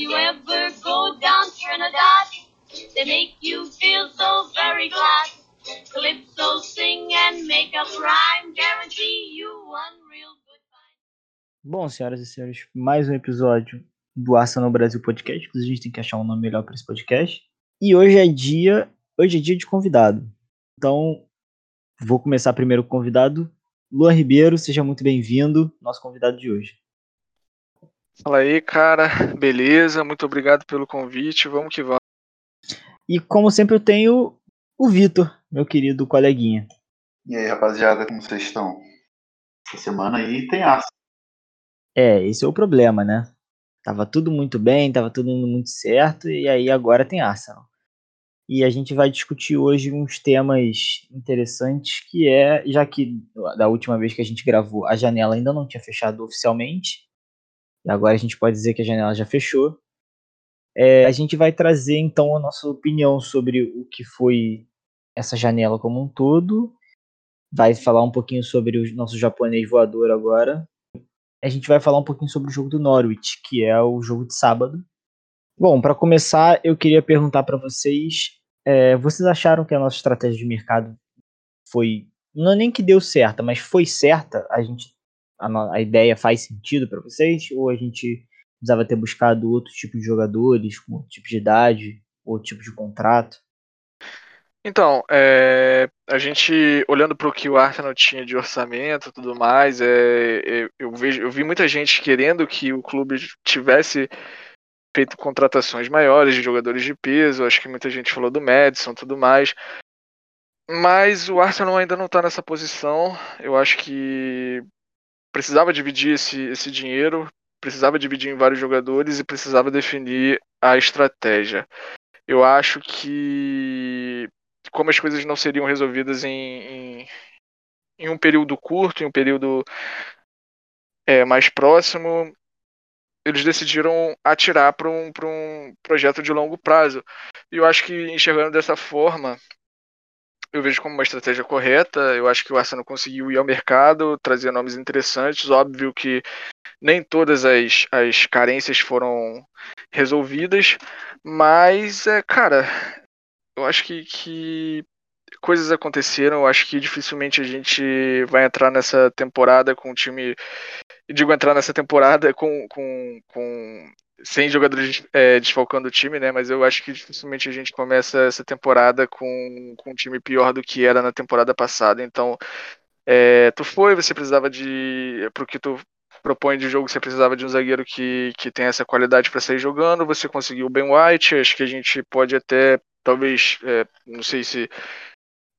you ever go down Trinidad, they make you feel so very glad. Calypso sing and make rhyme, guarantee you one real good time. Bom, senhoras e senhores, mais um episódio do Arsenal Brasil Podcast. Inclusive, a gente tem que achar um nome melhor para esse podcast. E hoje é dia, hoje é dia de convidado. Então, vou começar primeiro com o convidado. Luan Ribeiro, seja muito bem-vindo, nosso convidado de hoje. Fala aí, cara. Beleza? Muito obrigado pelo convite. Vamos que vamos. E como sempre eu tenho o Vitor, meu querido coleguinha. E aí, rapaziada, como vocês estão? Essa semana aí tem aço. É, esse é o problema, né? Tava tudo muito bem, tava tudo indo muito certo, e aí agora tem Arsenal. E a gente vai discutir hoje uns temas interessantes, que é, já que da última vez que a gente gravou, a janela ainda não tinha fechado oficialmente, agora a gente pode dizer que a janela já fechou. É, a gente vai trazer então a nossa opinião sobre o que foi essa janela como um todo. Vai falar um pouquinho sobre o nosso japonês voador agora. A gente vai falar um pouquinho sobre o jogo do Norwich, que é o jogo de sábado. Bom, para começar, eu queria perguntar para vocês: é, vocês acharam que a nossa estratégia de mercado foi. Não é nem que deu certa, mas foi certa? A gente a, a ideia faz sentido para vocês? Ou a gente precisava ter buscado outro tipo de jogadores, com outro tipo de idade, outro tipo de contrato? Então, é, a gente olhando para o que o Arsenal tinha de orçamento e tudo mais, é, eu, vejo, eu vi muita gente querendo que o clube tivesse feito contratações maiores de jogadores de peso. Acho que muita gente falou do Madison, tudo mais. Mas o Arsenal ainda não está nessa posição. Eu acho que precisava dividir esse, esse dinheiro, precisava dividir em vários jogadores e precisava definir a estratégia. Eu acho que como as coisas não seriam resolvidas em, em, em um período curto, em um período é, mais próximo, eles decidiram atirar para um, um projeto de longo prazo. E eu acho que enxergando dessa forma, eu vejo como uma estratégia correta. Eu acho que o Arsenal conseguiu ir ao mercado, trazer nomes interessantes. Óbvio que nem todas as, as carências foram resolvidas, mas, é, cara, eu acho que, que coisas aconteceram. Eu acho que dificilmente a gente vai entrar nessa temporada com um time. Digo entrar nessa temporada com, com, com sem jogadores é, desfalcando o time, né? Mas eu acho que dificilmente a gente começa essa temporada com, com um time pior do que era na temporada passada. Então, é, tu foi, você precisava de. Pro que tu propõe de jogo, você precisava de um zagueiro que, que tem essa qualidade para sair jogando. Você conseguiu o Ben White. Acho que a gente pode até, talvez, é, não sei se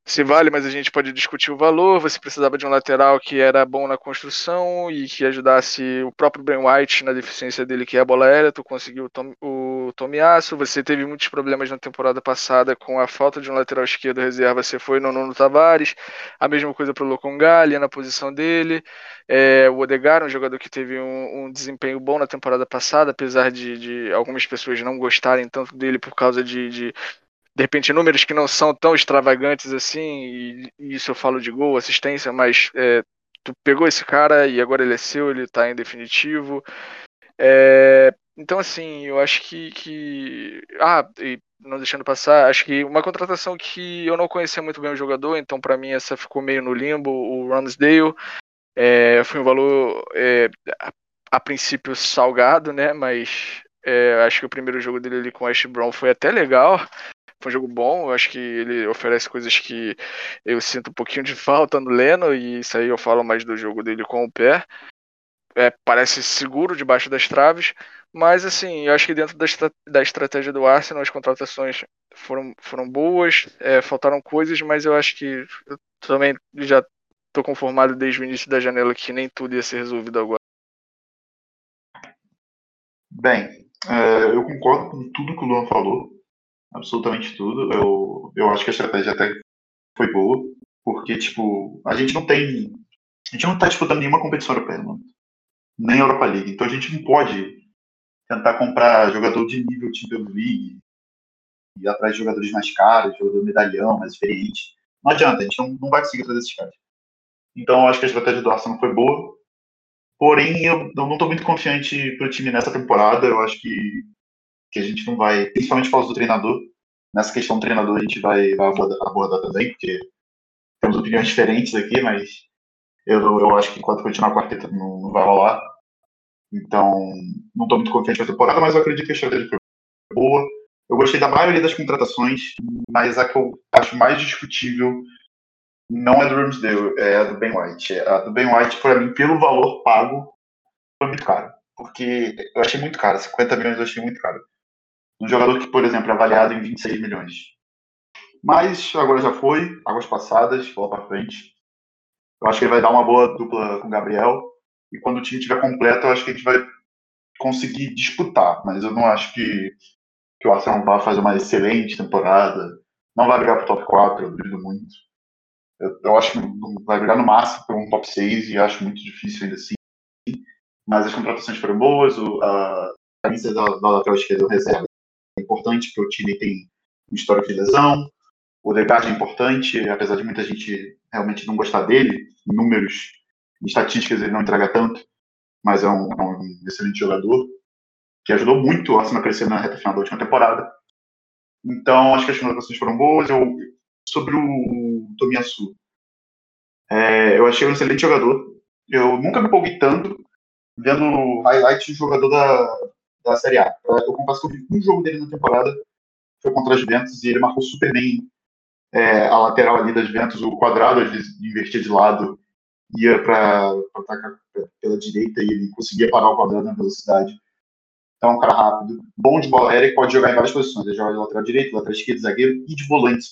se vale, mas a gente pode discutir o valor. Você precisava de um lateral que era bom na construção e que ajudasse o próprio Ben White na deficiência dele, que é a bola aérea. Tu conseguiu o, Tom, o Tomiasso. Você teve muitos problemas na temporada passada com a falta de um lateral esquerdo reserva. Você foi no Nuno Tavares. A mesma coisa para o Lokongali na posição dele. É, o Odegar, um jogador que teve um, um, desempenho bom na temporada passada, apesar de, de, algumas pessoas não gostarem tanto dele por causa de, de de repente números que não são tão extravagantes assim, e, e isso eu falo de gol, assistência, mas é, tu pegou esse cara e agora ele é seu, ele tá em definitivo. É, então, assim, eu acho que. que ah, e não deixando passar, acho que uma contratação que eu não conhecia muito bem o jogador, então para mim essa ficou meio no limbo, o Ramsdale. É, foi um valor é, a, a, princípio salgado, né? Mas é, acho que o primeiro jogo dele ali com o Ash Brown foi até legal. Foi um jogo bom, eu acho que ele oferece coisas que eu sinto um pouquinho de falta no Leno, e isso aí eu falo mais do jogo dele com o pé. É, parece seguro debaixo das traves, mas assim, eu acho que dentro da, estra da estratégia do Arsenal as contratações foram, foram boas, é, faltaram coisas, mas eu acho que eu também já estou conformado desde o início da janela que nem tudo ia ser resolvido agora. Bem, é, eu concordo com tudo que o Luan falou absolutamente tudo. Eu, eu acho que a estratégia até foi boa, porque, tipo, a gente não tem. A gente não tá disputando nenhuma competição europeia, mano. Nem Europa League. Então a gente não pode tentar comprar jogador de nível Champions League, ir atrás de jogadores mais caros, jogador medalhão, mais experiente. Não adianta, a gente não, não vai conseguir trazer esses caras. Então eu acho que a estratégia do Arsenal foi boa. Porém, eu não estou muito confiante para o time nessa temporada. Eu acho que que a gente não vai, principalmente por causa do treinador. Nessa questão do treinador a gente vai, vai abordar, abordar também, porque temos opiniões diferentes aqui, mas eu, eu acho que enquanto continuar a quarteta não, não vai rolar. Então, não estou muito confiante com a temporada, mas eu acredito que a estratégia foi boa. Eu gostei da maioria das contratações, mas a que eu acho mais discutível não é do Ramsdale, é a do Ben White. A do Ben White, para mim, pelo valor pago, foi muito caro. Porque eu achei muito caro, 50 milhões eu achei muito caro. Um jogador que, por exemplo, é avaliado em 26 milhões. Mas agora já foi, águas passadas, bola para frente. Eu acho que ele vai dar uma boa dupla com o Gabriel. E quando o time estiver completo, eu acho que a gente vai conseguir disputar. Mas eu não acho que, que o Arsenal vai fazer uma excelente temporada. Não vai brigar pro top 4, eu duvido muito. Eu, eu acho que vai brigar no máximo por um top 6 e acho muito difícil ainda assim. Mas as contratações foram boas. O, a camisa da, lateral esquerda reserva é importante, porque o time tem um histórico de lesão. O Degard é importante, apesar de muita gente realmente não gostar dele, números, estatísticas ele não entrega tanto, mas é um, é um excelente jogador, que ajudou muito o Arsenal a crescer na reta final da última temporada. Então, acho que as contratações foram boas. Eu, sobre o Tomiyasu, é, eu achei um excelente jogador. Eu nunca me empolguei tanto vendo highlights de jogador da, da Série A. Eu confesso que eu vi um jogo dele na temporada, foi contra as Juventus, e ele marcou super bem é, a lateral ali das Juventus, o quadrado, às vezes investia de lado, ia para atacar pela direita e ele conseguia parar o quadrado na velocidade. Então, é um cara rápido, bom de bola aérea e pode jogar em várias posições. Ele joga de lateral direito, lateral esquerdo, zagueiro e de volantes.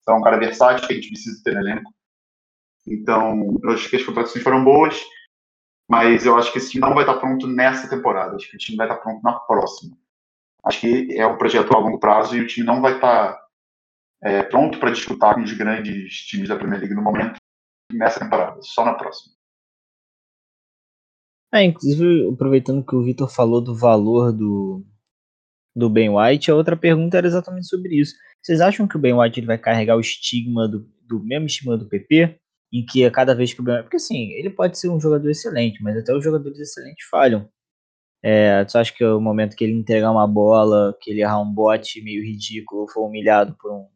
Então, é um cara versátil que a gente precisa ter no elenco. Então, eu acho que as contratações foram boas, mas eu acho que esse time não vai estar pronto nessa temporada. Acho que o time vai estar pronto na próxima. Acho que é um projeto a longo prazo e o time não vai estar é, pronto para disputar com os grandes times da Premier League no momento, nessa temporada, só na próxima. É, inclusive, aproveitando que o Vitor falou do valor do, do Ben White, a outra pergunta era exatamente sobre isso. Vocês acham que o Ben White ele vai carregar o estigma do, do mesmo estigma do PP? Em que a cada vez que o. Porque assim, ele pode ser um jogador excelente, mas até os jogadores excelentes falham. É, tu acha que o momento que ele entregar uma bola, que ele errar um bote meio ridículo, for humilhado por um,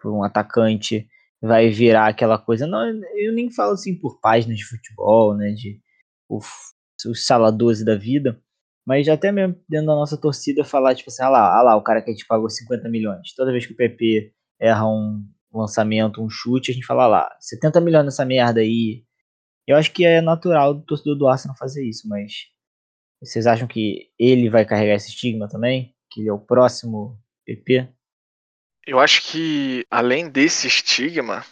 por um atacante, vai virar aquela coisa. Não, eu nem falo assim por páginas de futebol, né? De os, os sala 12 da vida. Mas até mesmo dentro da nossa torcida falar, tipo assim, ah lá, ah lá, o cara que a gente pagou 50 milhões. Toda vez que o PP erra um lançamento, um chute, a gente fala lá, 70 milhões nessa merda aí. Eu acho que é natural do torcedor do Arsenal fazer isso, mas vocês acham que ele vai carregar esse estigma também? Que ele é o próximo PP? Eu acho que além desse estigma,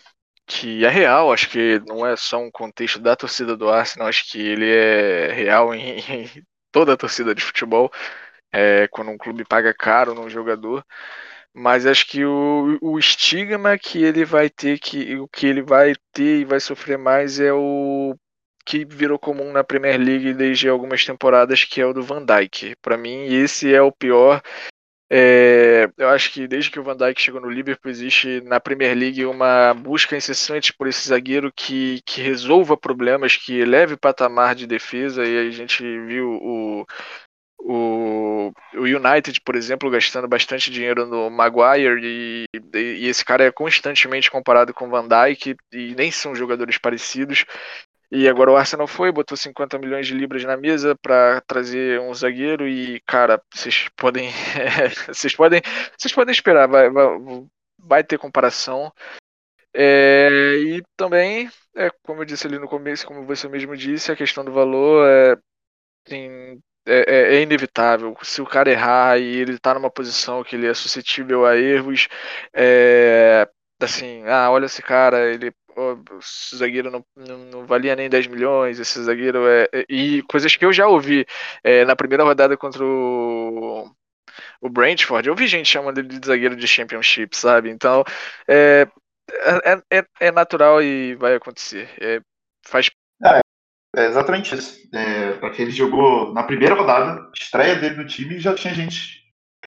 que é real, acho que não é só um contexto da torcida do Arsenal, acho que ele é real em, em toda a torcida de futebol, é, quando um clube paga caro num jogador. Mas acho que o, o estigma que ele vai ter, que o que ele vai ter e vai sofrer mais é o que virou comum na Premier League desde algumas temporadas, que é o do Van Dijk. Para mim, esse é o pior é, eu acho que desde que o Van Dijk chegou no Liverpool existe na Premier League uma busca incessante por esse zagueiro que, que resolva problemas, que eleve o patamar de defesa e a gente viu o, o, o United, por exemplo, gastando bastante dinheiro no Maguire e, e, esse cara é constantemente comparado com Van Dijk e nem são jogadores parecidos. E agora o Arsenal foi, botou 50 milhões de libras na mesa para trazer um zagueiro e, cara, vocês podem, vocês podem, vocês podem esperar, vai, vai, vai ter comparação. É, e também, é, como eu disse ali no começo, como você mesmo disse, a questão do valor é, tem, é, é, é inevitável. Se o cara errar e ele tá numa posição que ele é suscetível a erros, é, assim, ah, olha esse cara, ele esse zagueiro não, não, não, valia nem 10 milhões, esse zagueiro é. é e coisas que eu já ouvi é, na primeira rodada contra o, o Brentford, eu vi gente chamando ele de zagueiro de Championship, sabe? Então é, é, é, é natural e vai acontecer. É, faz. É, é exatamente isso. É, porque ele jogou na primeira rodada, estreia dele no time, já tinha gente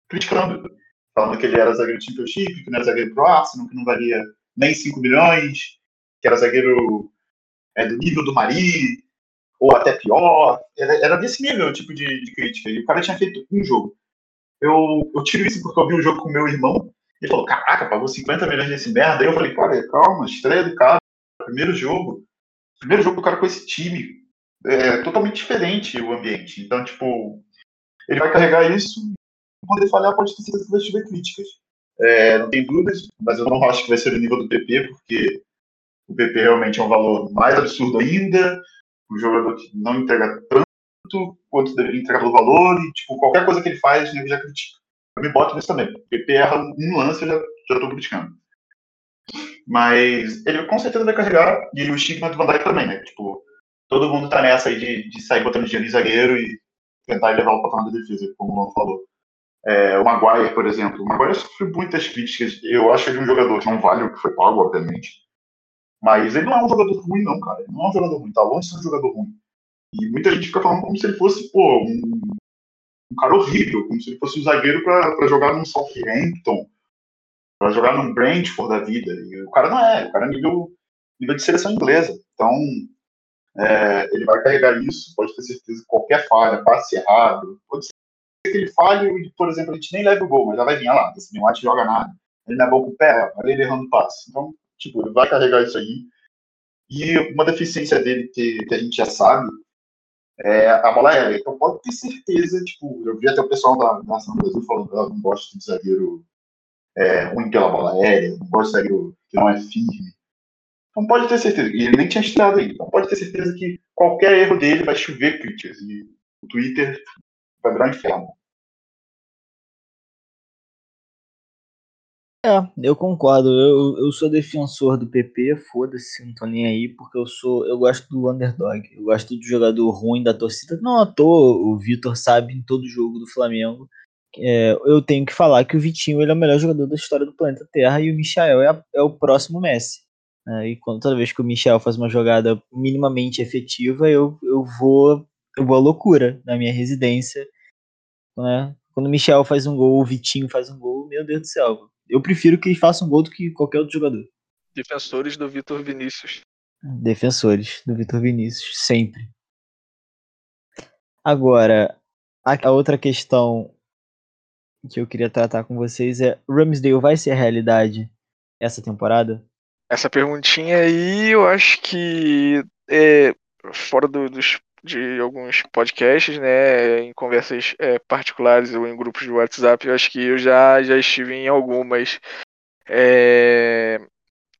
criticando, falando que ele era zagueiro Championship, que não era zagueiro pro Arsenal, que não valia nem 5 milhões que era zagueiro é, do nível do Mari, ou até pior. Era, era desse nível, tipo de, de, crítica. E o cara tinha feito um jogo. eu, eu tiro isso porque eu vi o jogo com meu irmão. Ele falou, caraca, pagou 50 milhões nesse merda. Aí eu falei, cara, calma, estreia do cara, primeiro jogo. Primeiro jogo do cara com esse time. É totalmente diferente o ambiente. Então, tipo, ele vai carregar isso. Quando ele falhar, pode ter certeza que vai tiver críticas. É, não tem dúvidas, mas eu não acho que vai ser o nível do PP, porque o PP realmente é um valor mais absurdo ainda. Um jogador que não entrega tanto quanto deveria entregar pelo valor, e tipo, qualquer coisa que ele faz, ele já critica. Eu me boto nisso também. O PP erra um lance, eu já, já tô criticando. Mas ele com certeza vai carregar, e o estigma do Van Dijk também, né? Tipo, todo mundo tá nessa aí de, de sair botando dinheiro em zagueiro e tentar levar o patamar da defesa, como o Luan falou. É, o Maguire, por exemplo. O Maguire sofreu muitas críticas. Eu acho ele um jogador que não vale o que foi pago, obviamente. Mas ele não é um jogador ruim, não, cara. Ele não é um jogador ruim. Tá longe de ser um jogador ruim. E muita gente fica falando como se ele fosse, pô, um, um cara horrível. Como se ele fosse um zagueiro para jogar num Southampton, para jogar num Brentford da vida. E o cara não é. O cara é nível, nível de seleção inglesa. Então, é, ele vai carregar isso. Pode ter certeza que qualquer falha, passe errado, pode ser que ele falhe e, por exemplo, a gente nem leva o gol, mas já vai vir lá. Esse White joga nada. Ele não é bom com o pé, olha ele errando passe. Então, Tipo, ele vai carregar isso aí. E uma deficiência dele que, que a gente já sabe é a bola aérea. Então pode ter certeza, tipo, eu vi até o pessoal da Nação Brasil falando que ah, não gosta de zagueiro é, ruim pela bola aérea, gosta de zagueiro que não é firme. Então pode ter certeza, e ele nem tinha estreado aí, então pode ter certeza que qualquer erro dele vai chover críticas. E o Twitter vai virar um inferno. É, eu concordo. Eu, eu sou defensor do PP, foda-se, não tô nem aí, porque eu sou. Eu gosto do underdog. Eu gosto do jogador ruim da torcida. Não à toa, o Vitor sabe em todo jogo do Flamengo. É, eu tenho que falar que o Vitinho ele é o melhor jogador da história do planeta Terra e o Michael é, a, é o próximo Messi. É, e quando, toda vez que o Michel faz uma jogada minimamente efetiva, eu, eu vou eu vou à loucura na minha residência. Né? Quando o Michel faz um gol, o Vitinho faz um gol, meu Deus do céu eu prefiro que ele faça um gol do que qualquer outro jogador. Defensores do Vitor Vinícius. Defensores do Vitor Vinícius, sempre. Agora, a, outra questão que eu queria tratar com vocês é: Ramsdale vai ser a realidade essa temporada? Essa perguntinha aí, eu acho que é fora do, dos de alguns podcasts, né, em conversas é, particulares ou em grupos de WhatsApp, eu acho que eu já, já estive em algumas. É,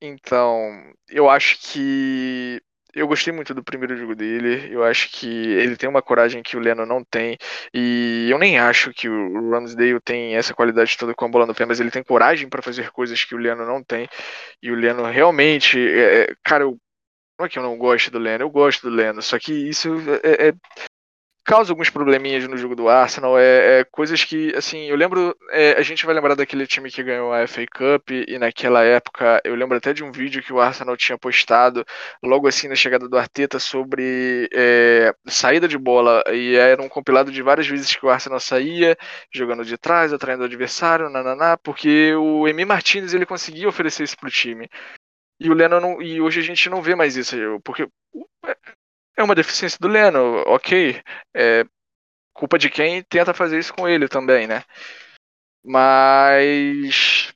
então, eu acho que eu gostei muito do primeiro jogo dele. Eu acho que ele tem uma coragem que o Leno não tem. E eu nem acho que o Ramsdale tem essa qualidade toda com a bola no pé, mas ele tem coragem para fazer coisas que o Leno não tem. E o Leno realmente, é, é cara, eu não é que eu não gosto do Leno, eu gosto do Leno, só que isso é, é, causa alguns probleminhas no jogo do Arsenal, é, é coisas que, assim, eu lembro, é, a gente vai lembrar daquele time que ganhou a FA Cup, e naquela época, eu lembro até de um vídeo que o Arsenal tinha postado, logo assim na chegada do Arteta, sobre é, saída de bola, e era um compilado de várias vezes que o Arsenal saía, jogando de trás, atraindo o adversário, nananá, porque o Emi Martinez, ele conseguia oferecer isso pro time. E o Leno não, e hoje a gente não vê mais isso, porque é uma deficiência do Leno, ok. É culpa de quem tenta fazer isso com ele também, né? Mas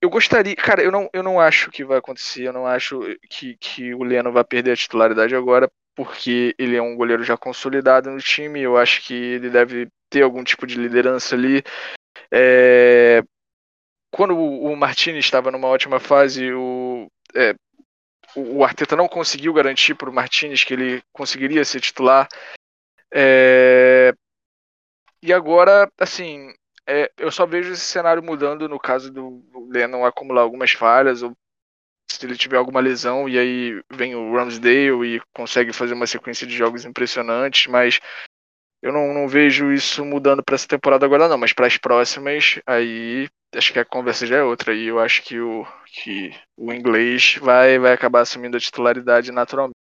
eu gostaria, cara, eu não, eu não acho que vai acontecer, eu não acho que, que o Leno vai perder a titularidade agora, porque ele é um goleiro já consolidado no time, eu acho que ele deve ter algum tipo de liderança ali. É, quando o Martinez estava numa ótima fase, o, é, o Arteta não conseguiu garantir para o Martinez que ele conseguiria ser titular. É, e agora, assim, é, eu só vejo esse cenário mudando no caso do Lennon acumular algumas falhas, ou se ele tiver alguma lesão, e aí vem o Ramsdale e consegue fazer uma sequência de jogos impressionantes, mas eu não, não vejo isso mudando para essa temporada agora não, mas para as próximas, aí acho que a conversa já é outra. E eu acho que o, que o inglês vai, vai acabar assumindo a titularidade naturalmente.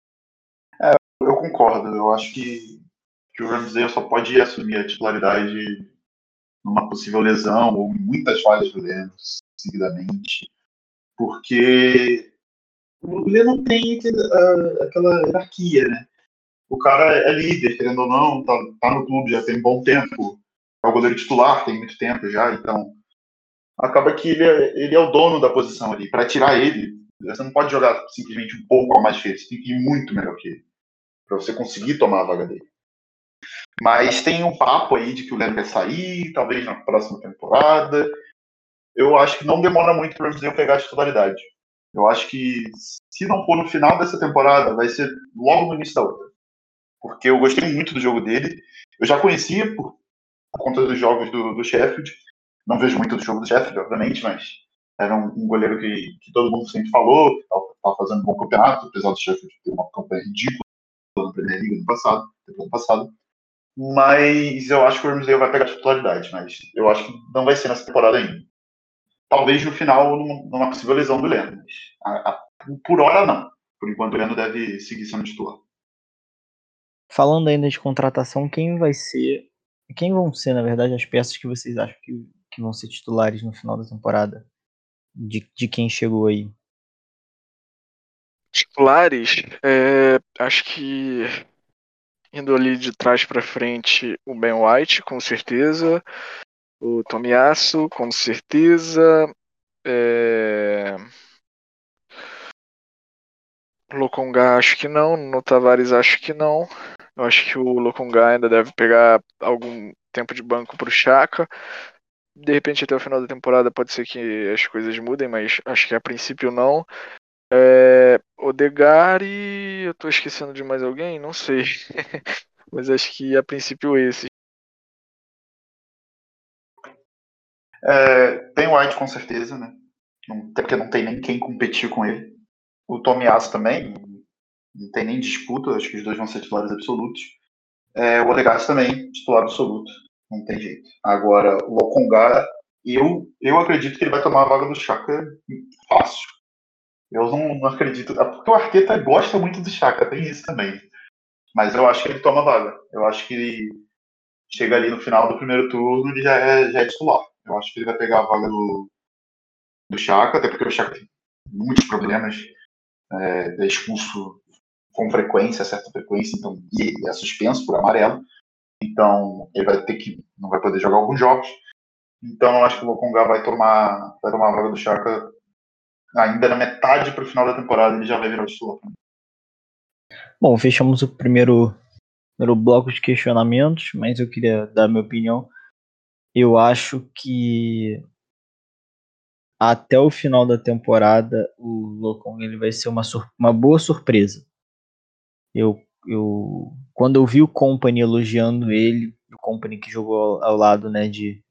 É, eu concordo. Eu acho que, que o Ramsey só pode assumir a titularidade numa possível lesão ou muitas falhas do Leno seguidamente, porque o Leno tem aquela, aquela hierarquia, né? O cara é líder, querendo ou não, tá, tá no clube já tem bom tempo, é o goleiro titular, tem muito tempo já, então acaba que ele é, ele é o dono da posição ali. Para tirar ele, você não pode jogar simplesmente um pouco a mais que ele, você tem que ir muito melhor que ele, para você conseguir tomar a vaga dele. Mas tem um papo aí de que o Leno vai sair, talvez na próxima temporada. Eu acho que não demora muito para o Ramsdale pegar a titularidade. Eu acho que se não for no final dessa temporada, vai ser logo no início da outra. Porque eu gostei muito do jogo dele. Eu já conhecia por, por conta dos jogos do, do, Sheffield. Não vejo muito do jogo do Sheffield, obviamente, mas era um, um goleiro que, que, todo mundo sempre falou, estava fazendo um bom campeonato, apesar do Sheffield ter uma campanha ridícula na Premier League no passado, no passado. Mas eu acho que o Ramsdale vai pegar a titularidade, mas eu acho que não vai ser nessa temporada ainda. Talvez no final, numa possível lesão do Leno. Mas a, a, por hora, não. Por enquanto, o Leno deve seguir sendo titular. Falando ainda de contratação, quem vai ser. Quem vão ser, na verdade, as peças que vocês acham que, que vão ser titulares no final da temporada? De, de quem chegou aí? Titulares? É, acho que indo ali de trás para frente, o Ben White, com certeza. O Tomiasso, com certeza. É... Lokonga, acho que não. No Tavares, acho que não. Eu acho que o Lokonga ainda deve pegar algum tempo de banco pro Chaka. De repente, até o final da temporada, pode ser que as coisas mudem, mas acho que a princípio não. É, Odegar e eu tô esquecendo de mais alguém? Não sei. Mas acho que a princípio esse. É, tem o White com certeza, né? Não, até porque não tem nem quem competir com ele. O Tomiasso também, não tem nem disputa, acho que os dois vão ser titulares absolutos. É, o Odegaard também, titular absoluto, não tem jeito. Agora, o Okonga, eu, eu acredito que ele vai tomar a vaga do Chaka fácil. Eu não, não acredito. É porque o Arteta gosta muito do Chaka, tem isso também. Mas eu acho que ele toma vaga. Eu acho que ele chega ali no final do primeiro turno ele já é, já é titular. Eu acho que ele vai pegar a vaga do, do Chaka, até porque o Chaka tem muitos problemas. É, é expulso com frequência, certa frequência, então, e é suspenso por amarelo. Então ele vai ter que. não vai poder jogar alguns jogos. Então eu acho que o Lokonga vai tomar, vai tomar a vaga do Chaka ainda na metade para o final da temporada ele já vai virar o titular. Bom, fechamos o primeiro, primeiro bloco de questionamentos, mas eu queria dar minha opinião. Eu acho que até o final da temporada o Locong ele vai ser uma, uma boa surpresa. Eu, eu quando eu vi o Company elogiando ele, o Company que jogou ao, lado né, de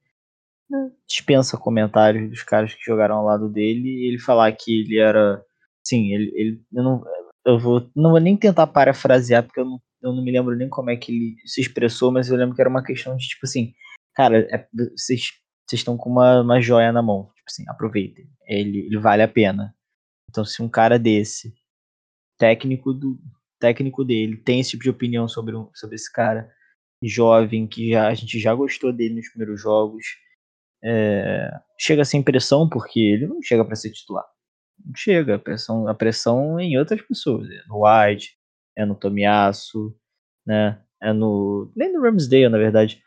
dispensa comentários dos caras que jogaram ao lado dele e ele falar que ele era. Sim, ele, ele eu não, eu vou, não vou nem tentar parafrasear, porque eu não, eu não me lembro nem como é que ele se expressou, mas eu lembro que era uma questão de tipo assim, cara, é, vocês, vocês estão com uma, uma joia na mão, tipo assim, aproveitem, ele, ele vale a pena. Então, se um cara desse, técnico do técnico dele, tem esse tipo de opinião sobre, sobre esse cara jovem, que já, a gente já gostou dele nos primeiros jogos, é, chega sem pressão, porque ele não chega para ser titular. Não chega, a pressão, a pressão é em outras pessoas. É no White, é no Tomiasso, né? É no. Nem no Ramsdale, na verdade.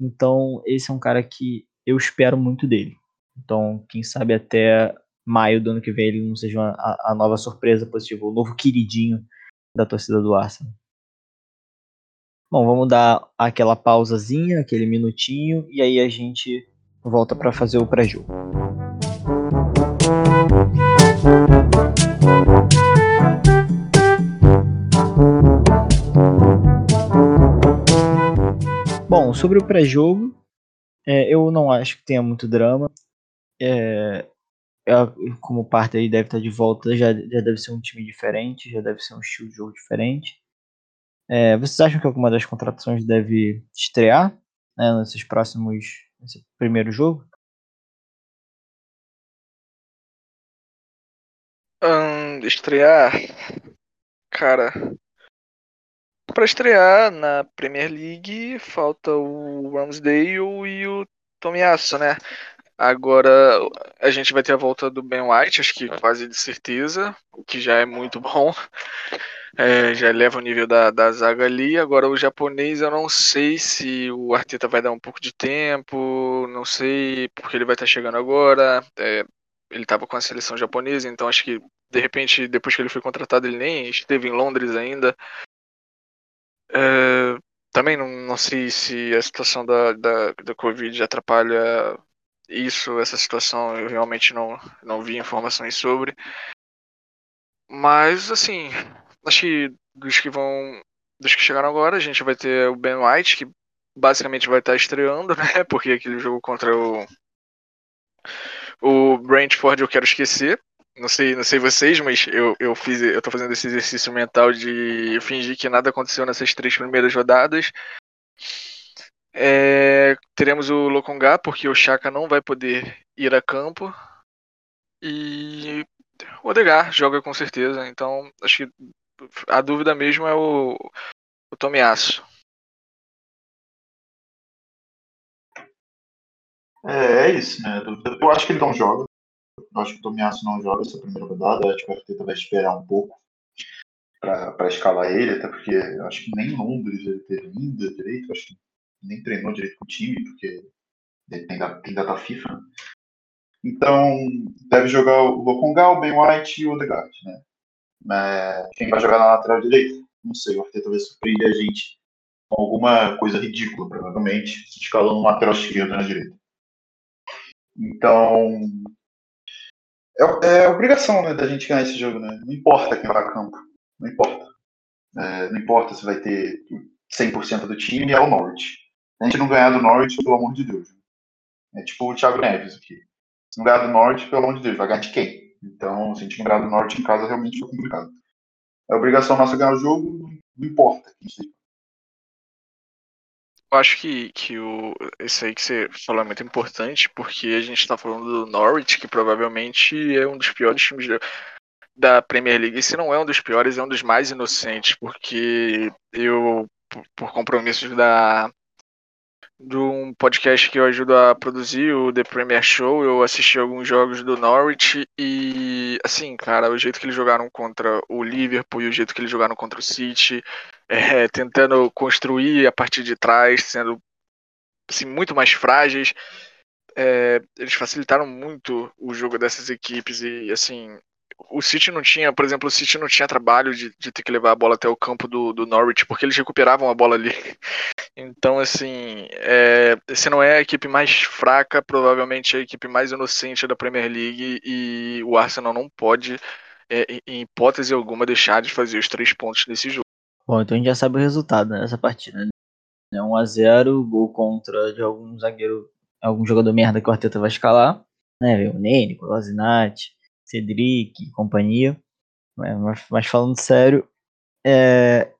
Então, esse é um cara que eu espero muito dele. Então, quem sabe até maio do ano que vem ele não seja uma, a, a nova surpresa positiva, o novo queridinho da torcida do Arsenal. Bom, vamos dar aquela pausazinha, aquele minutinho, e aí a gente volta para fazer o pré-jogo. Bom, sobre o pré-jogo, é, eu não acho que tenha muito drama. É, como parte aí deve estar de volta, já, já deve ser um time diferente, já deve ser um estilo de jogo diferente. É, vocês acham que alguma das contratações deve estrear né, nesses próximos nesse primeiro jogo? Estrear, cara, para estrear na Premier League falta o Ramsdale e o Tomiasso, né? Agora a gente vai ter a volta do Ben White, acho que quase de certeza, o que já é muito bom. É, já eleva o nível da, da zaga ali. Agora o japonês eu não sei se o Arteta vai dar um pouco de tempo, não sei porque ele vai estar chegando agora. É, ele estava com a seleção japonesa, então acho que de repente depois que ele foi contratado ele nem esteve em Londres ainda. É, também não, não sei se a situação da, da, da Covid atrapalha isso, essa situação, eu realmente não, não vi informações sobre. Mas, assim, acho que dos que vão. Dos que chegaram agora, a gente vai ter o Ben White, que basicamente vai estar estreando, né? Porque aquele jogo contra o. O Brentford eu quero esquecer. Não sei, não sei vocês, mas eu, eu fiz, eu tô fazendo esse exercício mental de fingir que nada aconteceu nessas três primeiras rodadas. É, teremos o Lokongá, porque o Chaka não vai poder ir a campo. E o Odegar joga com certeza. Então, acho que a dúvida mesmo é o, o Tomiasso. É, é isso, né? Eu acho que ele não joga. Eu acho que o Tomiasso não joga essa primeira rodada. Eu acho que o Arteta vai esperar um pouco para escalar ele, até porque acho que nem Londres ele teve ainda direito. Acho que nem treinou direito com o time, porque tem, da, data FIFA. Então, deve jogar o Lokonga, o Ben White e o Odegaard, né? Mas quem vai jogar na lateral direita? Não sei, o Arteta vai surpreender a gente com alguma coisa ridícula, provavelmente, escalando um lateral esquerdo na direita. Então, é, é, obrigação né, da gente ganhar esse jogo, né? Não importa quem vai a campo, não importa. É, não importa se vai ter 100% do time, é o Norte. A gente não ganhar do Norte, pelo amor de Deus. É tipo o Thiago Neves aqui. Se não ganhar do Norte, pelo amor de Deus, vai ganhar de quem? Então, se a gente não ganhar do Norte em casa, realmente foi complicado. É obrigação nossa ganhar o jogo, não importa. Eu acho que, que o, esse aí que você falou é muito importante, porque a gente está falando do Norwich, que provavelmente é um dos piores times da Premier League. E se não é um dos piores, é um dos mais inocentes, porque eu, por compromissos da, de um podcast que eu ajudo a produzir, o The Premier Show. Eu assisti alguns jogos do Norwich e, assim, cara, o jeito que eles jogaram contra o Liverpool e o jeito que eles jogaram contra o City, é, tentando construir a partir de trás, sendo assim, muito mais frágeis. É, eles facilitaram muito o jogo dessas equipes e, assim, o City não tinha, por exemplo, o City não tinha trabalho de, de ter que levar a bola até o campo do, do Norwich, porque eles recuperavam a bola ali. Então, assim, é, se não é a equipe mais fraca, provavelmente é a equipe mais inocente da Premier League e o Arsenal não pode, é, em hipótese alguma, deixar de fazer os três pontos nesse jogo. Bom, então a gente já sabe o resultado nessa partida. Né? 1x0, gol contra de algum zagueiro, algum jogador merda que o Arteta vai escalar. Né? O Nene, o Lazinati, Cedric e companhia. Mas, mas falando sério, é,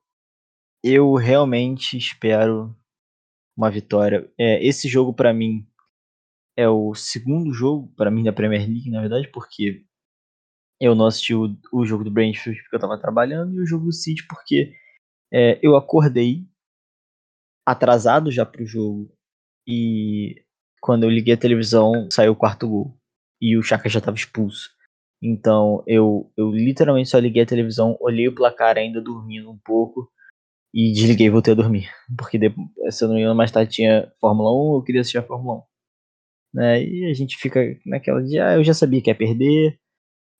eu realmente espero uma vitória. É, esse jogo para mim é o segundo jogo para mim da Premier League, na verdade, porque eu não assisti o, o jogo do Brentford porque eu estava trabalhando e o jogo do City porque é, eu acordei atrasado já pro jogo e quando eu liguei a televisão saiu o quarto gol e o Chaka já estava expulso. Então eu, eu literalmente só liguei a televisão, olhei o placar ainda dormindo um pouco e desliguei e voltei a dormir. Porque depois, se eu não mais tarde tinha Fórmula 1, eu queria assistir a Fórmula 1. Né? E a gente fica naquela de, ah, eu já sabia que ia perder.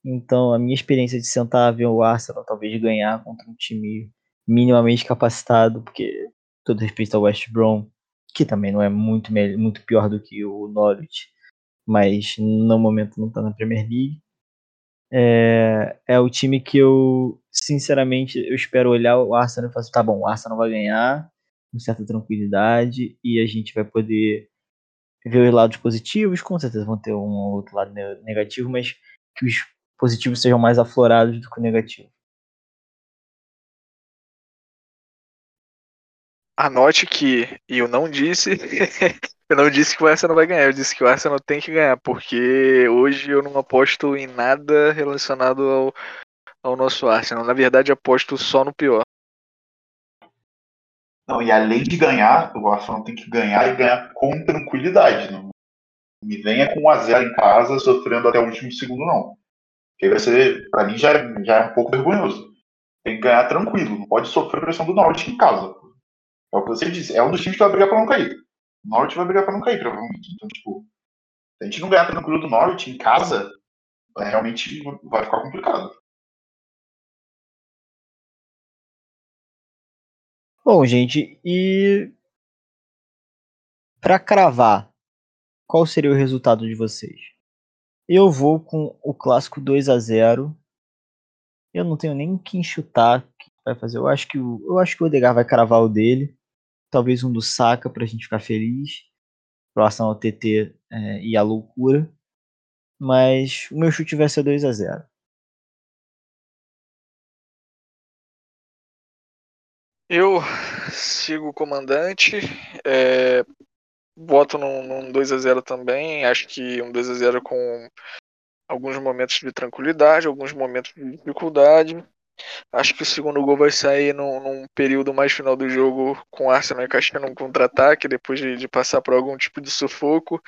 Então a minha experiência de sentar ver o Arsenal talvez ganhar contra um time minimamente capacitado, porque todo respeito ao West Brom, que também não é muito, muito pior do que o Norwich, mas no momento não está na Premier League. É, é o time que eu, sinceramente, eu espero olhar o Arsenal e falar assim, tá bom, o Arsenal vai ganhar com certa tranquilidade e a gente vai poder ver os lados positivos, com certeza vão ter um ou outro lado negativo, mas que os positivos sejam mais aflorados do que o negativo. Anote que eu não disse Eu não disse que o Arsenal vai ganhar, eu disse que o Arsenal tem que ganhar, porque hoje eu não aposto em nada relacionado ao, ao nosso Arsenal. Na verdade, aposto só no pior. Não, e além de ganhar, o Arsenal tem que ganhar e ganhar com tranquilidade. Não me venha com 1x0 em casa, sofrendo até o último segundo, não. Porque vai ser, pra mim, já, é, já é um pouco vergonhoso. Tem que ganhar tranquilo, não pode sofrer pressão do Norte em casa. É o que você disse, é um dos times que vai brigar para não cair. O Norte vai brigar para não cair, provavelmente. Então, tipo, se a gente não ganhar tranquilo do Norte em casa, é, realmente vai ficar complicado. Bom, gente, e para cravar, qual seria o resultado de vocês? Eu vou com o clássico 2 a 0. Eu não tenho nem quem chutar que vai fazer. Eu acho que o, eu acho que o Odegar vai cravar o dele. Talvez um do Saka pra gente ficar feliz. Próximo ao TT é, e a loucura. Mas o meu chute vai ser 2 a 0. Eu sigo o comandante. É, voto num, num 2x0 também. Acho que um 2x0 com alguns momentos de tranquilidade, alguns momentos de dificuldade. Acho que o segundo gol vai sair num, num período mais final do jogo com o Arsenal encaixando um contra-ataque depois de, de, passar por algum tipo de sufoco.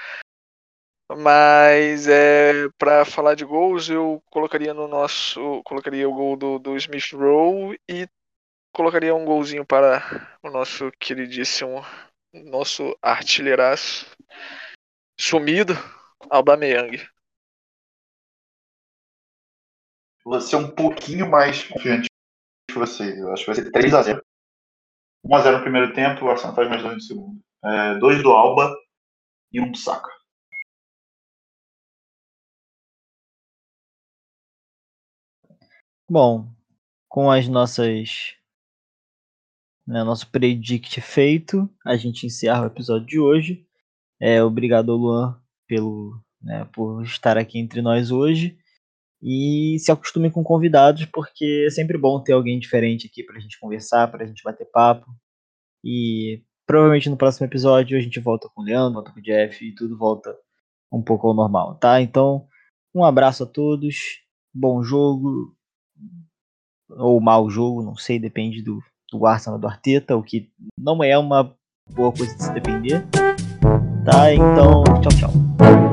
Mas é, para falar de gols, eu colocaria no nosso. Colocaria o gol do, do Smith Rowe e colocaria um golzinho para o nosso queridíssimo nosso artilheiraço sumido, Aubameyang. Vou ser um pouquinho mais confiante que vocês. Eu acho que vai ser 3x0. 1x0 no primeiro tempo, o Arsenal faz mais dois no segundo. É, dois do Alba e um do Saka. Bom, com as nossas né, nosso predict feito, a gente encerra o episódio de hoje. É, obrigado, Luan, pelo, né, por estar aqui entre nós hoje. E se acostume com convidados, porque é sempre bom ter alguém diferente aqui para a gente conversar, para a gente bater papo. E provavelmente no próximo episódio a gente volta com o Leandro, volta com o Jeff e tudo volta um pouco ao normal, tá? Então, um abraço a todos, bom jogo, ou mau jogo, não sei, depende do, do Arsenal do Arteta, o que não é uma boa coisa de se defender. Tá? Então, tchau, tchau.